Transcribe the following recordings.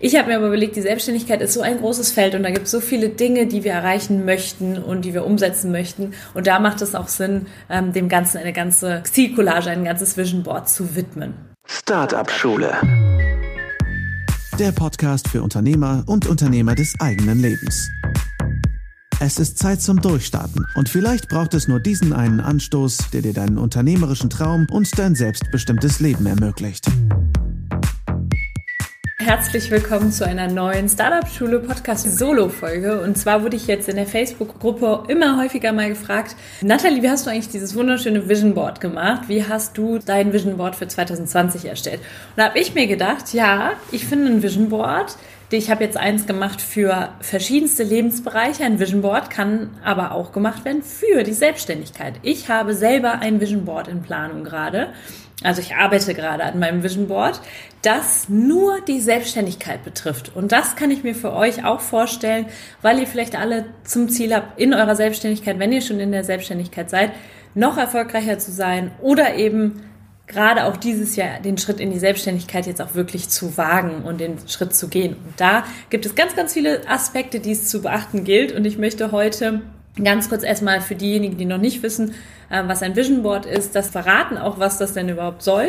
Ich habe mir aber überlegt, die Selbstständigkeit ist so ein großes Feld und da gibt es so viele Dinge, die wir erreichen möchten und die wir umsetzen möchten. Und da macht es auch Sinn, ähm, dem Ganzen eine ganze Zielcollage, ein ganzes Vision Board zu widmen. Startup Schule. Der Podcast für Unternehmer und Unternehmer des eigenen Lebens. Es ist Zeit zum Durchstarten und vielleicht braucht es nur diesen einen Anstoß, der dir deinen unternehmerischen Traum und dein selbstbestimmtes Leben ermöglicht. Herzlich willkommen zu einer neuen Startup Schule Podcast Solo Folge. Und zwar wurde ich jetzt in der Facebook-Gruppe immer häufiger mal gefragt, Nathalie, wie hast du eigentlich dieses wunderschöne Vision Board gemacht? Wie hast du dein Vision Board für 2020 erstellt? Und da habe ich mir gedacht, ja, ich finde ein Vision Board. Ich habe jetzt eins gemacht für verschiedenste Lebensbereiche. Ein Vision Board kann aber auch gemacht werden für die Selbstständigkeit. Ich habe selber ein Vision Board in Planung gerade also ich arbeite gerade an meinem Vision Board, das nur die Selbstständigkeit betrifft. Und das kann ich mir für euch auch vorstellen, weil ihr vielleicht alle zum Ziel habt, in eurer Selbstständigkeit, wenn ihr schon in der Selbstständigkeit seid, noch erfolgreicher zu sein oder eben gerade auch dieses Jahr den Schritt in die Selbstständigkeit jetzt auch wirklich zu wagen und den Schritt zu gehen. Und da gibt es ganz, ganz viele Aspekte, die es zu beachten gilt. Und ich möchte heute Ganz kurz erstmal für diejenigen, die noch nicht wissen, äh, was ein Vision Board ist, das verraten auch, was das denn überhaupt soll.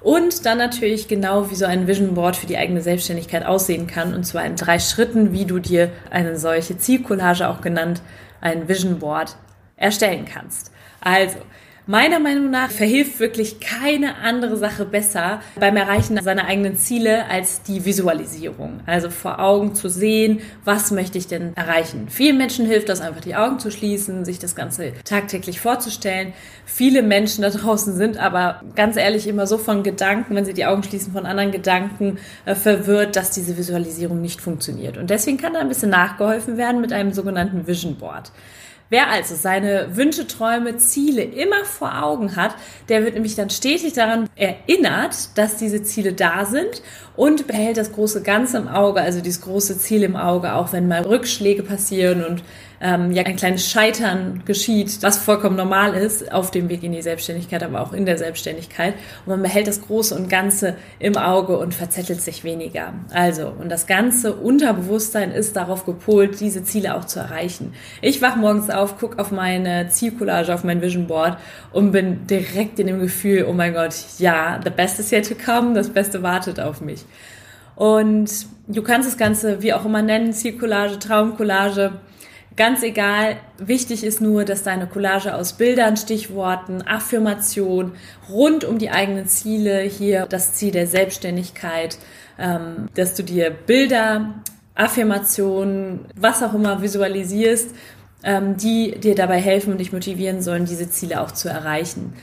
Und dann natürlich genau, wie so ein Vision Board für die eigene Selbstständigkeit aussehen kann. Und zwar in drei Schritten, wie du dir eine solche Zielcollage auch genannt, ein Vision Board erstellen kannst. Also, Meiner Meinung nach verhilft wirklich keine andere Sache besser beim Erreichen seiner eigenen Ziele als die Visualisierung. Also vor Augen zu sehen, was möchte ich denn erreichen. Vielen Menschen hilft das einfach, die Augen zu schließen, sich das Ganze tagtäglich vorzustellen. Viele Menschen da draußen sind aber ganz ehrlich immer so von Gedanken, wenn sie die Augen schließen, von anderen Gedanken äh, verwirrt, dass diese Visualisierung nicht funktioniert. Und deswegen kann da ein bisschen nachgeholfen werden mit einem sogenannten Vision Board. Wer also seine Wünsche, Träume, Ziele immer vor Augen hat, der wird nämlich dann stetig daran erinnert, dass diese Ziele da sind und behält das große Ganze im Auge, also dieses große Ziel im Auge, auch wenn mal Rückschläge passieren und ähm, ja ein kleines Scheitern geschieht, was vollkommen normal ist auf dem Weg in die Selbstständigkeit, aber auch in der Selbstständigkeit. Und man behält das Große und Ganze im Auge und verzettelt sich weniger. Also, und das ganze Unterbewusstsein ist darauf gepolt, diese Ziele auch zu erreichen. Ich wach morgens auf, guck auf meine Zielcollage, auf mein Vision Board und bin direkt in dem Gefühl, oh mein Gott, ja, the best is yet to come, das Beste wartet auf mich. Und du kannst das Ganze wie auch immer nennen, Zielcollage, Traumcollage. Ganz egal, wichtig ist nur, dass deine Collage aus Bildern, Stichworten, Affirmation rund um die eigenen Ziele, hier das Ziel der Selbstständigkeit, ähm, dass du dir Bilder, Affirmationen, was auch immer visualisierst, ähm, die dir dabei helfen und dich motivieren sollen, diese Ziele auch zu erreichen.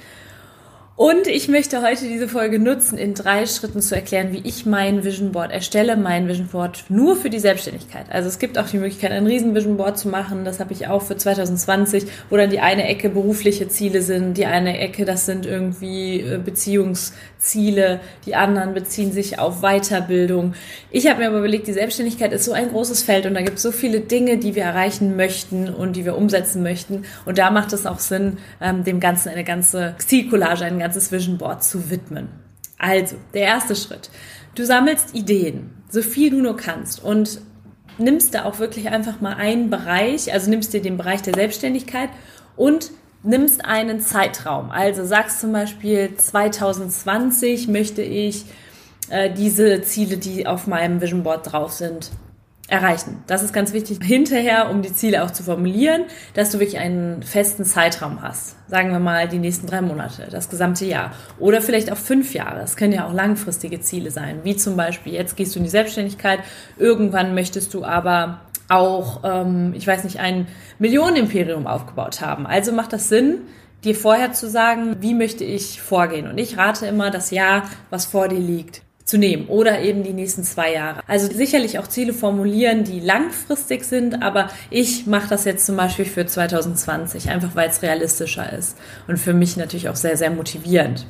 Und ich möchte heute diese Folge nutzen, in drei Schritten zu erklären, wie ich mein Vision Board erstelle, mein Vision Board nur für die Selbstständigkeit. Also es gibt auch die Möglichkeit, ein riesen Vision Board zu machen. Das habe ich auch für 2020, wo dann die eine Ecke berufliche Ziele sind, die eine Ecke, das sind irgendwie äh, Beziehungsziele, die anderen beziehen sich auf Weiterbildung. Ich habe mir aber überlegt, die Selbstständigkeit ist so ein großes Feld und da gibt es so viele Dinge, die wir erreichen möchten und die wir umsetzen möchten. Und da macht es auch Sinn, ähm, dem Ganzen eine ganze Zielcollage, einen ganzen ganzes Vision Board zu widmen. Also, der erste Schritt. Du sammelst Ideen, so viel du nur kannst und nimmst da auch wirklich einfach mal einen Bereich, also nimmst dir den Bereich der Selbstständigkeit und nimmst einen Zeitraum. Also sagst zum Beispiel 2020 möchte ich äh, diese Ziele, die auf meinem Vision Board drauf sind, erreichen. Das ist ganz wichtig hinterher, um die Ziele auch zu formulieren, dass du wirklich einen festen Zeitraum hast. Sagen wir mal die nächsten drei Monate, das gesamte Jahr. Oder vielleicht auch fünf Jahre. Es können ja auch langfristige Ziele sein, wie zum Beispiel, jetzt gehst du in die Selbstständigkeit, irgendwann möchtest du aber auch, ähm, ich weiß nicht, ein Millionenimperium aufgebaut haben. Also macht das Sinn, dir vorher zu sagen, wie möchte ich vorgehen. Und ich rate immer das Jahr, was vor dir liegt zu nehmen oder eben die nächsten zwei Jahre. Also sicherlich auch Ziele formulieren, die langfristig sind, aber ich mache das jetzt zum Beispiel für 2020, einfach weil es realistischer ist und für mich natürlich auch sehr, sehr motivierend.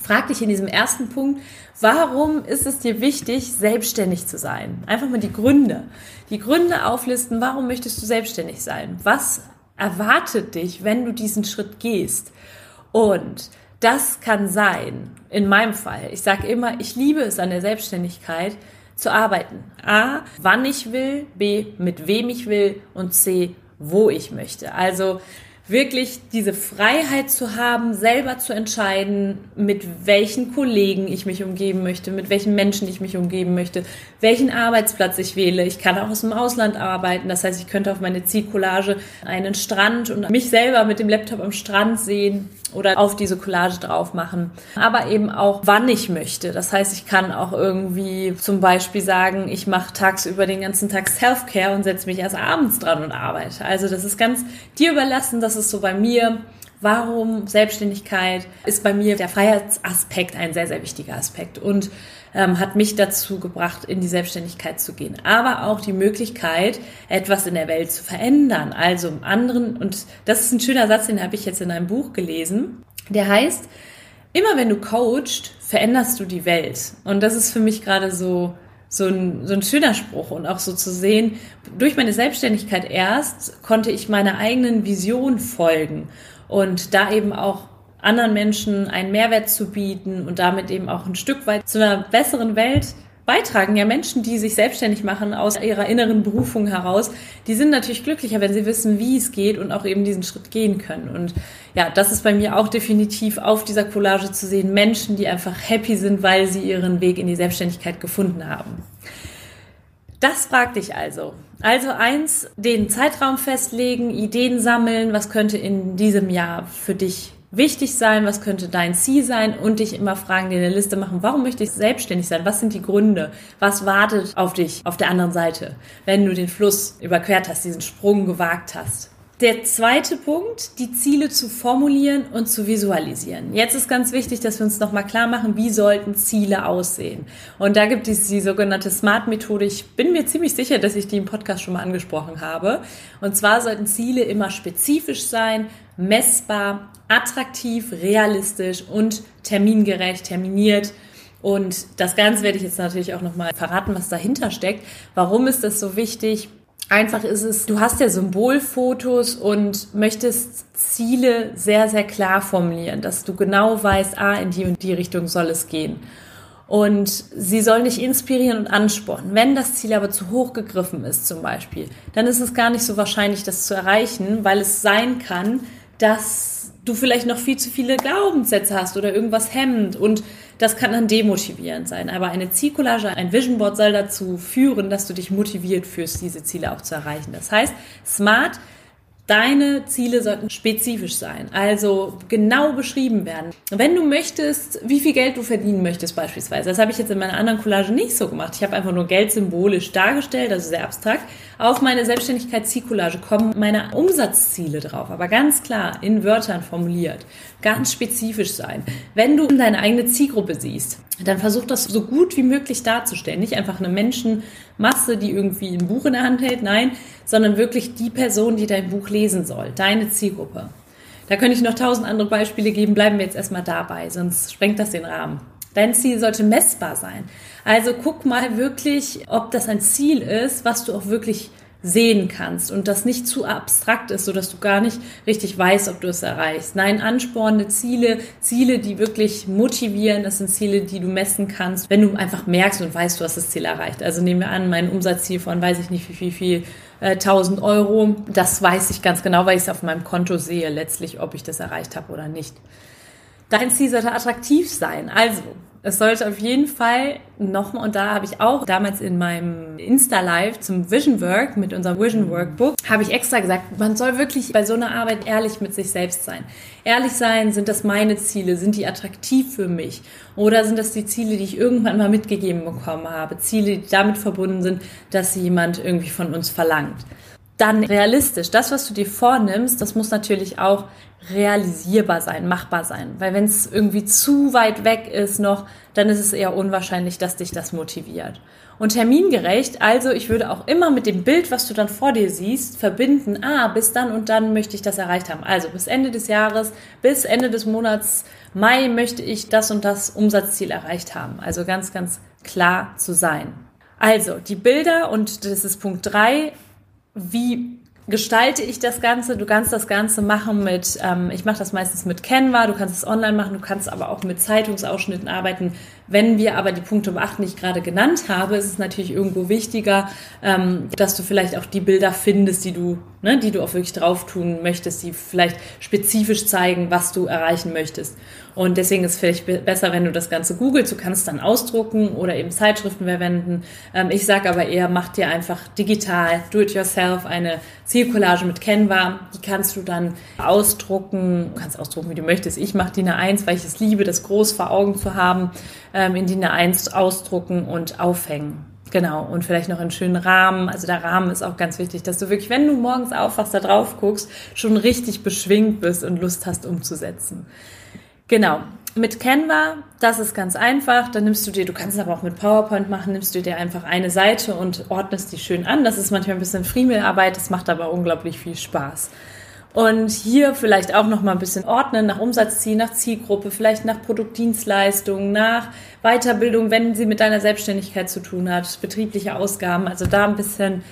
Frag dich in diesem ersten Punkt, warum ist es dir wichtig, selbstständig zu sein? Einfach mal die Gründe. Die Gründe auflisten, warum möchtest du selbstständig sein? Was erwartet dich, wenn du diesen Schritt gehst? Und das kann sein, in meinem Fall. Ich sage immer, ich liebe es an der Selbstständigkeit, zu arbeiten. A, wann ich will, B, mit wem ich will und C, wo ich möchte. Also wirklich diese Freiheit zu haben, selber zu entscheiden, mit welchen Kollegen ich mich umgeben möchte, mit welchen Menschen ich mich umgeben möchte, welchen Arbeitsplatz ich wähle. Ich kann auch aus dem Ausland arbeiten. Das heißt, ich könnte auf meine Zielcollage einen Strand und mich selber mit dem Laptop am Strand sehen oder auf diese Collage drauf machen. Aber eben auch, wann ich möchte. Das heißt, ich kann auch irgendwie zum Beispiel sagen, ich mache tagsüber den ganzen Tag Self-Care und setze mich erst abends dran und arbeite. Also das ist ganz dir überlassen. Das ist so bei mir. Warum Selbstständigkeit ist bei mir der Freiheitsaspekt ein sehr, sehr wichtiger Aspekt und ähm, hat mich dazu gebracht, in die Selbstständigkeit zu gehen. Aber auch die Möglichkeit, etwas in der Welt zu verändern. Also im anderen, und das ist ein schöner Satz, den habe ich jetzt in einem Buch gelesen, der heißt, immer wenn du coachst, veränderst du die Welt. Und das ist für mich gerade so, so ein, so ein schöner Spruch und auch so zu sehen, durch meine Selbstständigkeit erst konnte ich meiner eigenen Vision folgen und da eben auch anderen Menschen einen Mehrwert zu bieten und damit eben auch ein Stück weit zu einer besseren Welt beitragen. Ja, Menschen, die sich selbstständig machen aus ihrer inneren Berufung heraus, die sind natürlich glücklicher, wenn sie wissen, wie es geht und auch eben diesen Schritt gehen können. Und ja, das ist bei mir auch definitiv auf dieser Collage zu sehen. Menschen, die einfach happy sind, weil sie ihren Weg in die Selbstständigkeit gefunden haben. Das fragt dich also. Also eins, den Zeitraum festlegen, Ideen sammeln, was könnte in diesem Jahr für dich wichtig sein, was könnte dein Ziel sein und dich immer fragen, dir eine Liste machen, warum möchte ich selbstständig sein, was sind die Gründe, was wartet auf dich auf der anderen Seite, wenn du den Fluss überquert hast, diesen Sprung gewagt hast. Der zweite Punkt, die Ziele zu formulieren und zu visualisieren. Jetzt ist ganz wichtig, dass wir uns nochmal klar machen, wie sollten Ziele aussehen. Und da gibt es die sogenannte SMART-Methode. Ich bin mir ziemlich sicher, dass ich die im Podcast schon mal angesprochen habe. Und zwar sollten Ziele immer spezifisch sein, messbar, attraktiv, realistisch und termingerecht, terminiert. Und das Ganze werde ich jetzt natürlich auch nochmal verraten, was dahinter steckt. Warum ist das so wichtig? Einfach ist es, du hast ja Symbolfotos und möchtest Ziele sehr, sehr klar formulieren, dass du genau weißt, ah, in die und die Richtung soll es gehen. Und sie sollen dich inspirieren und anspornen. Wenn das Ziel aber zu hoch gegriffen ist zum Beispiel, dann ist es gar nicht so wahrscheinlich, das zu erreichen, weil es sein kann, dass du vielleicht noch viel zu viele Glaubenssätze hast oder irgendwas hemmt und das kann dann demotivierend sein. Aber eine Zielcollage, ein Vision Board soll dazu führen, dass du dich motiviert fühlst, diese Ziele auch zu erreichen. Das heißt, smart Deine Ziele sollten spezifisch sein, also genau beschrieben werden. Wenn du möchtest, wie viel Geld du verdienen möchtest beispielsweise, das habe ich jetzt in meiner anderen Collage nicht so gemacht. Ich habe einfach nur Geld symbolisch dargestellt, also sehr abstrakt. Auf meine Selbstständigkeits-Zielcollage kommen meine Umsatzziele drauf, aber ganz klar in Wörtern formuliert, ganz spezifisch sein. Wenn du deine eigene Zielgruppe siehst, dann versuch das so gut wie möglich darzustellen. Nicht einfach eine Menschenmasse, die irgendwie ein Buch in der Hand hält, nein, sondern wirklich die Person, die dein Buch lesen soll, deine Zielgruppe. Da könnte ich noch tausend andere Beispiele geben, bleiben wir jetzt erstmal dabei, sonst sprengt das den Rahmen. Dein Ziel sollte messbar sein. Also guck mal wirklich, ob das ein Ziel ist, was du auch wirklich sehen kannst und das nicht zu abstrakt ist, sodass du gar nicht richtig weißt, ob du es erreichst. Nein, anspornende Ziele, Ziele, die wirklich motivieren, das sind Ziele, die du messen kannst, wenn du einfach merkst und weißt, du hast das Ziel erreicht. Also nehmen wir an, mein Umsatzziel von weiß ich nicht wie viel, viel äh, 1000 Euro, das weiß ich ganz genau, weil ich es auf meinem Konto sehe, letztlich, ob ich das erreicht habe oder nicht. Dein Ziel sollte attraktiv sein. Also, es sollte auf jeden Fall nochmal, und da habe ich auch damals in meinem Insta-Live zum Vision Work mit unserem Vision Workbook, habe ich extra gesagt, man soll wirklich bei so einer Arbeit ehrlich mit sich selbst sein. Ehrlich sein, sind das meine Ziele? Sind die attraktiv für mich? Oder sind das die Ziele, die ich irgendwann mal mitgegeben bekommen habe? Ziele, die damit verbunden sind, dass jemand irgendwie von uns verlangt. Dann realistisch. Das, was du dir vornimmst, das muss natürlich auch realisierbar sein, machbar sein. Weil wenn es irgendwie zu weit weg ist noch, dann ist es eher unwahrscheinlich, dass dich das motiviert. Und termingerecht, also ich würde auch immer mit dem Bild, was du dann vor dir siehst, verbinden, ah, bis dann und dann möchte ich das erreicht haben. Also bis Ende des Jahres, bis Ende des Monats Mai möchte ich das und das Umsatzziel erreicht haben. Also ganz, ganz klar zu sein. Also die Bilder, und das ist Punkt drei wie gestalte ich das Ganze? Du kannst das Ganze machen mit, ähm, ich mache das meistens mit Canva, du kannst es online machen, du kannst aber auch mit Zeitungsausschnitten arbeiten. Wenn wir aber die Punkte beachten, die ich gerade genannt habe, ist es natürlich irgendwo wichtiger, ähm, dass du vielleicht auch die Bilder findest, die du, ne, die du auch wirklich drauf tun möchtest, die vielleicht spezifisch zeigen, was du erreichen möchtest. Und deswegen ist es vielleicht besser, wenn du das Ganze googelst. Du kannst dann ausdrucken oder eben Zeitschriften verwenden. Ähm, ich sage aber eher, mach dir einfach digital, do it yourself, eine Zielcollage mit Canva. Die kannst du dann ausdrucken. Du kannst ausdrucken, wie du möchtest. Ich mache DIN A1, weil ich es liebe, das groß vor Augen zu haben. Ähm, in DIN A1 ausdrucken und aufhängen. Genau, und vielleicht noch einen schönen Rahmen. Also der Rahmen ist auch ganz wichtig, dass du wirklich, wenn du morgens aufwachst, da drauf guckst, schon richtig beschwingt bist und Lust hast umzusetzen. Genau. Mit Canva, das ist ganz einfach. Dann nimmst du dir, du kannst es aber auch mit PowerPoint machen, nimmst du dir einfach eine Seite und ordnest die schön an. Das ist manchmal ein bisschen Friemelarbeit, das macht aber unglaublich viel Spaß. Und hier vielleicht auch noch mal ein bisschen ordnen nach Umsatzziel, nach Zielgruppe, vielleicht nach Produktdienstleistungen, nach Weiterbildung, wenn sie mit deiner Selbstständigkeit zu tun hat, betriebliche Ausgaben. Also da ein bisschen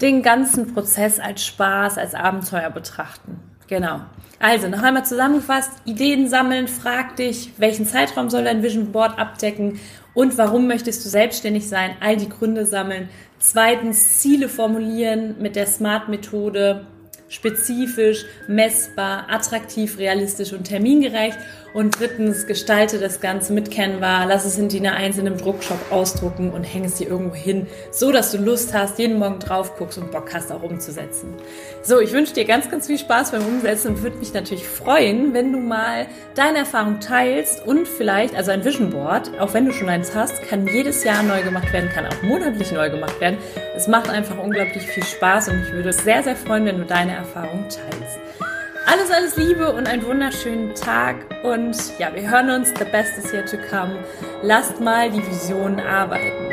den ganzen Prozess als Spaß, als Abenteuer betrachten. Genau. Also, noch einmal zusammengefasst, Ideen sammeln, frag dich, welchen Zeitraum soll dein Vision Board abdecken und warum möchtest du selbstständig sein, all die Gründe sammeln. Zweitens, Ziele formulieren mit der SMART-Methode, spezifisch, messbar, attraktiv, realistisch und termingerecht. Und drittens, gestalte das Ganze mit Canva, lass es in DIN A1 in einem Druckshop ausdrucken und häng es dir irgendwo hin, so dass du Lust hast, jeden Morgen drauf guckst und Bock hast, auch umzusetzen. So, ich wünsche dir ganz, ganz viel Spaß beim Umsetzen und würde mich natürlich freuen, wenn du mal deine Erfahrung teilst und vielleicht, also ein Vision Board, auch wenn du schon eins hast, kann jedes Jahr neu gemacht werden, kann auch monatlich neu gemacht werden. Es macht einfach unglaublich viel Spaß und ich würde es sehr, sehr freuen, wenn du deine Erfahrung teilst. Alles, alles Liebe und einen wunderschönen Tag. Und ja, wir hören uns. The best is yet to come. Lasst mal die Vision arbeiten.